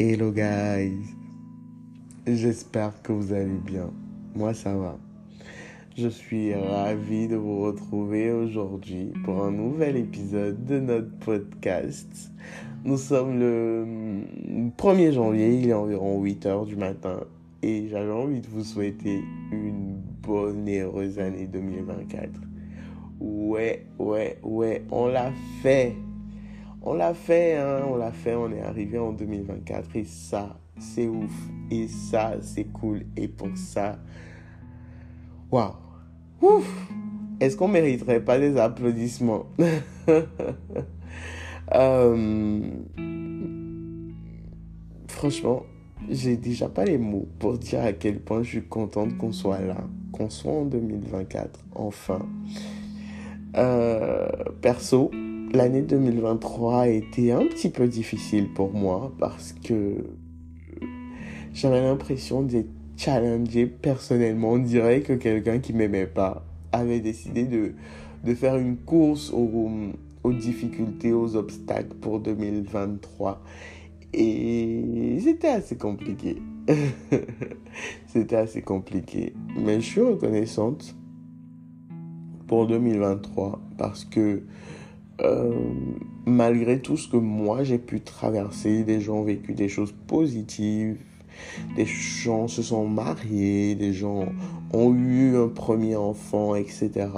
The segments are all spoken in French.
Hello guys, j'espère que vous allez bien. Moi ça va. Je suis ravi de vous retrouver aujourd'hui pour un nouvel épisode de notre podcast. Nous sommes le 1er janvier, il est environ 8 heures du matin et j'avais envie de vous souhaiter une bonne et heureuse année 2024. Ouais, ouais, ouais, on l'a fait. On l'a fait, hein, on l'a fait, on est arrivé en 2024 et ça, c'est ouf. Et ça, c'est cool. Et pour ça, waouh. Ouf. Est-ce qu'on mériterait pas des applaudissements? Euh, Franchement, j'ai déjà pas les mots pour dire à quel point je suis contente qu'on soit là, qu'on soit en 2024, enfin. Euh, perso, l'année 2023 a été un petit peu difficile pour moi parce que j'avais l'impression d'être challengé personnellement. On dirait que quelqu'un qui m'aimait pas avait décidé de, de faire une course aux, aux difficultés, aux obstacles pour 2023. Et c'était assez compliqué. c'était assez compliqué. Mais je suis reconnaissante pour 2023 parce que euh, malgré tout ce que moi j'ai pu traverser, des gens ont vécu des choses positives, des gens se sont mariés, des gens ont eu un premier enfant, etc.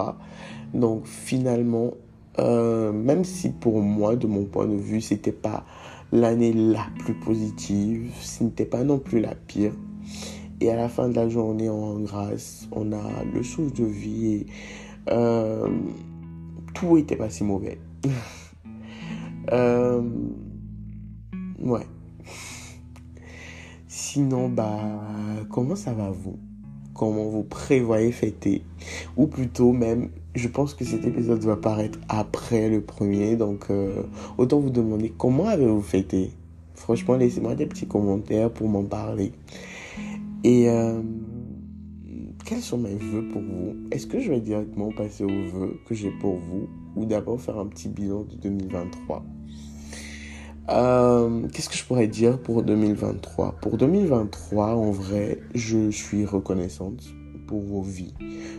Donc finalement, euh, même si pour moi, de mon point de vue, c'était pas l'année la plus positive, ce n'était pas non plus la pire. Et à la fin de la journée, en grâce, on a le souffle de vie et euh, tout était pas si mauvais. euh, ouais. Sinon, bah, comment ça va vous? Comment vous prévoyez fêter? Ou plutôt même, je pense que cet épisode va paraître après le premier, donc euh, autant vous demander comment avez-vous fêté? Franchement, laissez-moi des petits commentaires pour m'en parler. Et euh, quels sont mes vœux pour vous? Est-ce que je vais directement passer aux vœux que j'ai pour vous ou d'abord faire un petit bilan de 2023 euh, Qu'est-ce que je pourrais dire pour 2023 Pour 2023, en vrai, je suis reconnaissante pour vos vies.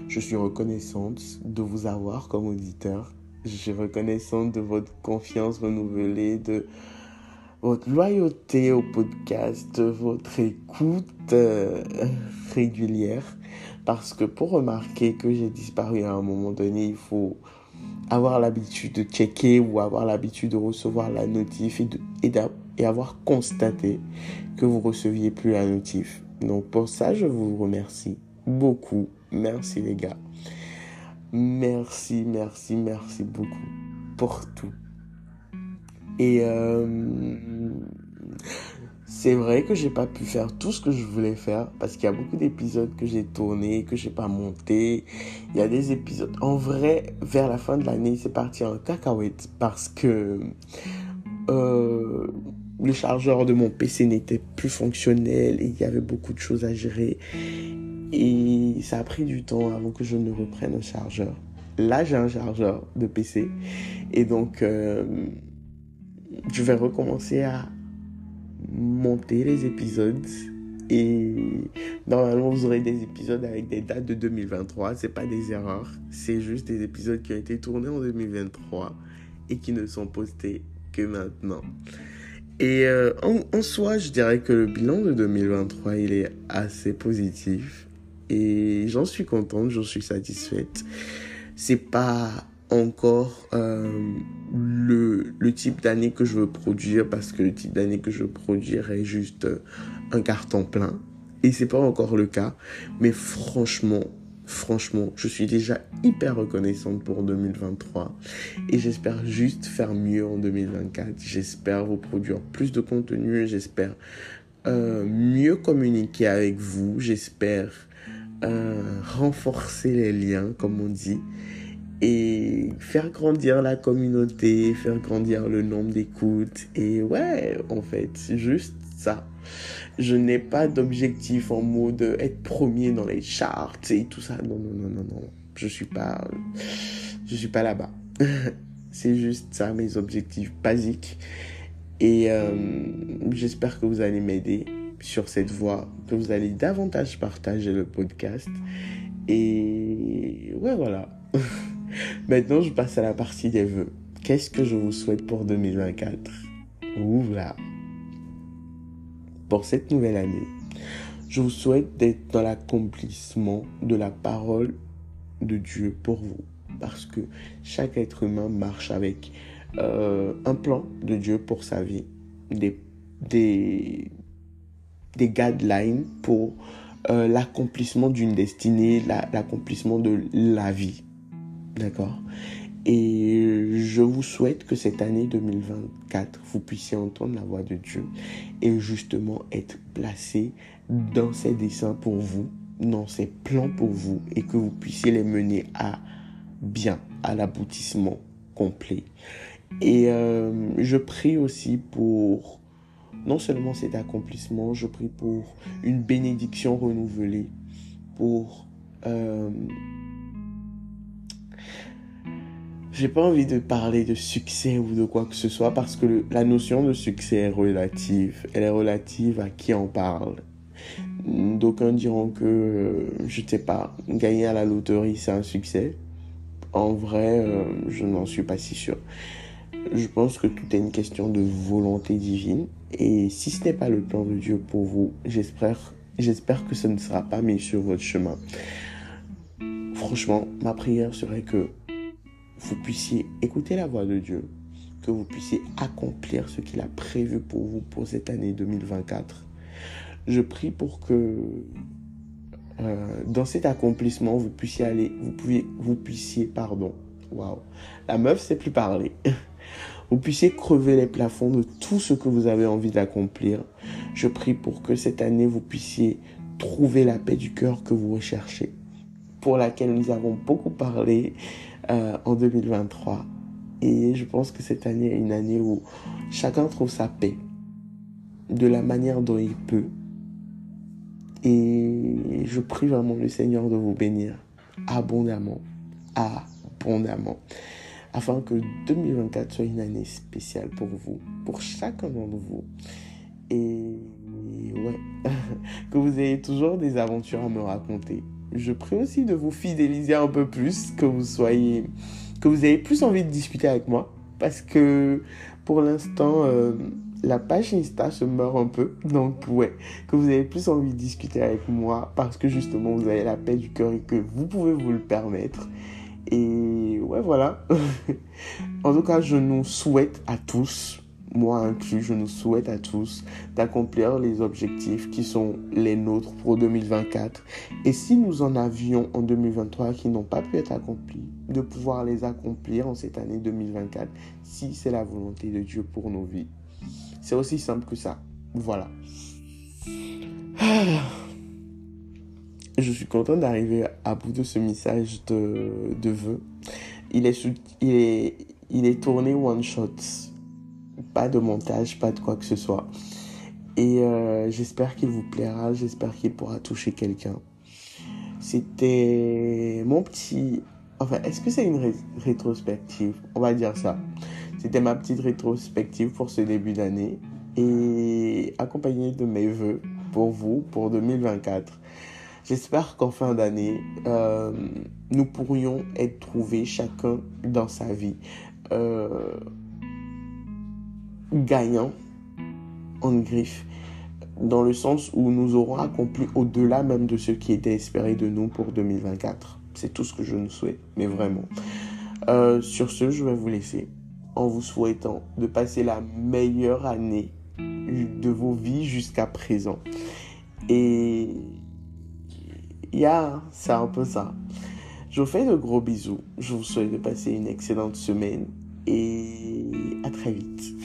Je suis reconnaissante de vous avoir comme auditeur. Je suis reconnaissante de votre confiance renouvelée, votre loyauté au podcast, votre écoute euh, régulière. Parce que pour remarquer que j'ai disparu à un moment donné, il faut avoir l'habitude de checker ou avoir l'habitude de recevoir la notif et, de, et, avoir constaté que vous receviez plus la notif. Donc pour ça, je vous remercie beaucoup. Merci les gars. Merci, merci, merci beaucoup pour tout. Et euh, c'est vrai que j'ai pas pu faire tout ce que je voulais faire parce qu'il y a beaucoup d'épisodes que j'ai tournés, que j'ai pas monté. Il y a des épisodes. En vrai, vers la fin de l'année, c'est parti en cacahuète parce que euh, le chargeur de mon PC n'était plus fonctionnel et il y avait beaucoup de choses à gérer. Et ça a pris du temps avant que je ne reprenne un chargeur. Là, j'ai un chargeur de PC et donc euh, je vais recommencer à monter les épisodes. Et normalement vous aurez des épisodes avec des dates de 2023 c'est pas des erreurs. C'est juste des épisodes qui ont été tournés en 2023 et qui ne sont postés que maintenant. Et euh, en, en, soi je dirais que le bilan de 2023 il est assez positif. Et j'en suis contente j'en suis satisfaite. C'est pas encore euh, le, type d'année que je veux produire parce que le type d'année que je veux produire est juste un carton plein. Et c'est pas encore le cas. Mais franchement, franchement, je suis déjà hyper reconnaissante pour 2023. Et j'espère juste faire mieux en 2024. J'espère vous produire plus de contenu. J'espère euh, mieux communiquer avec vous. J'espère euh, renforcer les liens, comme on dit et faire grandir la communauté, faire grandir le nombre d'écoutes. Et ouais, en fait, c'est juste ça. Je n'ai pas d'objectif en mode être premier dans les charts et tout ça. Non, non, non, non, non. Je suis pas, je suis pas là-bas. c'est juste ça, mes objectifs basiques. Et euh, j'espère que vous allez m'aider sur cette voie, que vous allez davantage partager le podcast. Et ouais, voilà. Maintenant, je passe à la partie des vœux. Qu'est-ce que je vous souhaite pour 2024 Oula Pour cette nouvelle année, je vous souhaite d'être dans l'accomplissement de la parole de Dieu pour vous. Parce que chaque être humain marche avec euh, un plan de Dieu pour sa vie. Des, des, des guidelines pour euh, l'accomplissement d'une destinée, l'accomplissement de la vie. D'accord Et je vous souhaite que cette année 2024, vous puissiez entendre la voix de Dieu et justement être placé dans ses desseins pour vous, dans ses plans pour vous et que vous puissiez les mener à bien, à l'aboutissement complet. Et euh, je prie aussi pour non seulement cet accomplissement, je prie pour une bénédiction renouvelée, pour... Euh, j'ai pas envie de parler de succès ou de quoi que ce soit parce que la notion de succès est relative. Elle est relative à qui en parle. D'aucuns diront que, je ne sais pas, gagner à la loterie c'est un succès. En vrai, euh, je n'en suis pas si sûr. Je pense que tout est une question de volonté divine. Et si ce n'est pas le plan de Dieu pour vous, j'espère, j'espère que ce ne sera pas mis sur votre chemin. Franchement, ma prière serait que vous puissiez écouter la voix de Dieu, que vous puissiez accomplir ce qu'il a prévu pour vous pour cette année 2024. Je prie pour que euh, dans cet accomplissement, vous puissiez aller, vous, pouvez, vous puissiez, pardon, waouh, la meuf sait plus parler. vous puissiez crever les plafonds de tout ce que vous avez envie d'accomplir. Je prie pour que cette année, vous puissiez trouver la paix du cœur que vous recherchez, pour laquelle nous avons beaucoup parlé euh, en 2023. Et je pense que cette année est une année où chacun trouve sa paix de la manière dont il peut. Et je prie vraiment le Seigneur de vous bénir abondamment, abondamment afin que 2024 soit une année spéciale pour vous, pour chacun d'entre vous. Et ouais, que vous ayez toujours des aventures à me raconter. Je prie aussi de vous fidéliser un peu plus, que vous soyez, que vous ayez plus envie de discuter avec moi, parce que pour l'instant, euh, la page Insta se meurt un peu. Donc, ouais, que vous avez plus envie de discuter avec moi parce que justement, vous avez la paix du cœur et que vous pouvez vous le permettre. Et ouais, voilà. en tout cas, je nous souhaite à tous, moi inclus, je nous souhaite à tous d'accomplir les objectifs qui sont les nôtres pour 2024. Et si nous en avions en 2023 qui n'ont pas pu être accomplis, de pouvoir les accomplir en cette année 2024, si c'est la volonté de Dieu pour nos vies. C'est aussi simple que ça. Voilà. Je suis content d'arriver à bout de ce message de, de vœux. Il est, il, est, il est tourné one shot. Pas de montage, pas de quoi que ce soit. Et euh, j'espère qu'il vous plaira, j'espère qu'il pourra toucher quelqu'un. C'était mon petit... Enfin, est-ce que c'est une rétrospective? On va dire ça. C'était ma petite rétrospective pour ce début d'année et accompagné de mes voeux pour vous pour 2024. J'espère qu'en fin d'année, euh, nous pourrions être trouvés chacun dans sa vie euh, gagnant en griffe, dans le sens où nous aurons accompli au-delà même de ce qui était espéré de nous pour 2024. C'est tout ce que je nous souhaite, mais vraiment. Euh, sur ce, je vais vous laisser en vous souhaitant de passer la meilleure année de vos vies jusqu'à présent. Et yeah, c'est un peu ça. Je vous fais de gros bisous. Je vous souhaite de passer une excellente semaine et à très vite.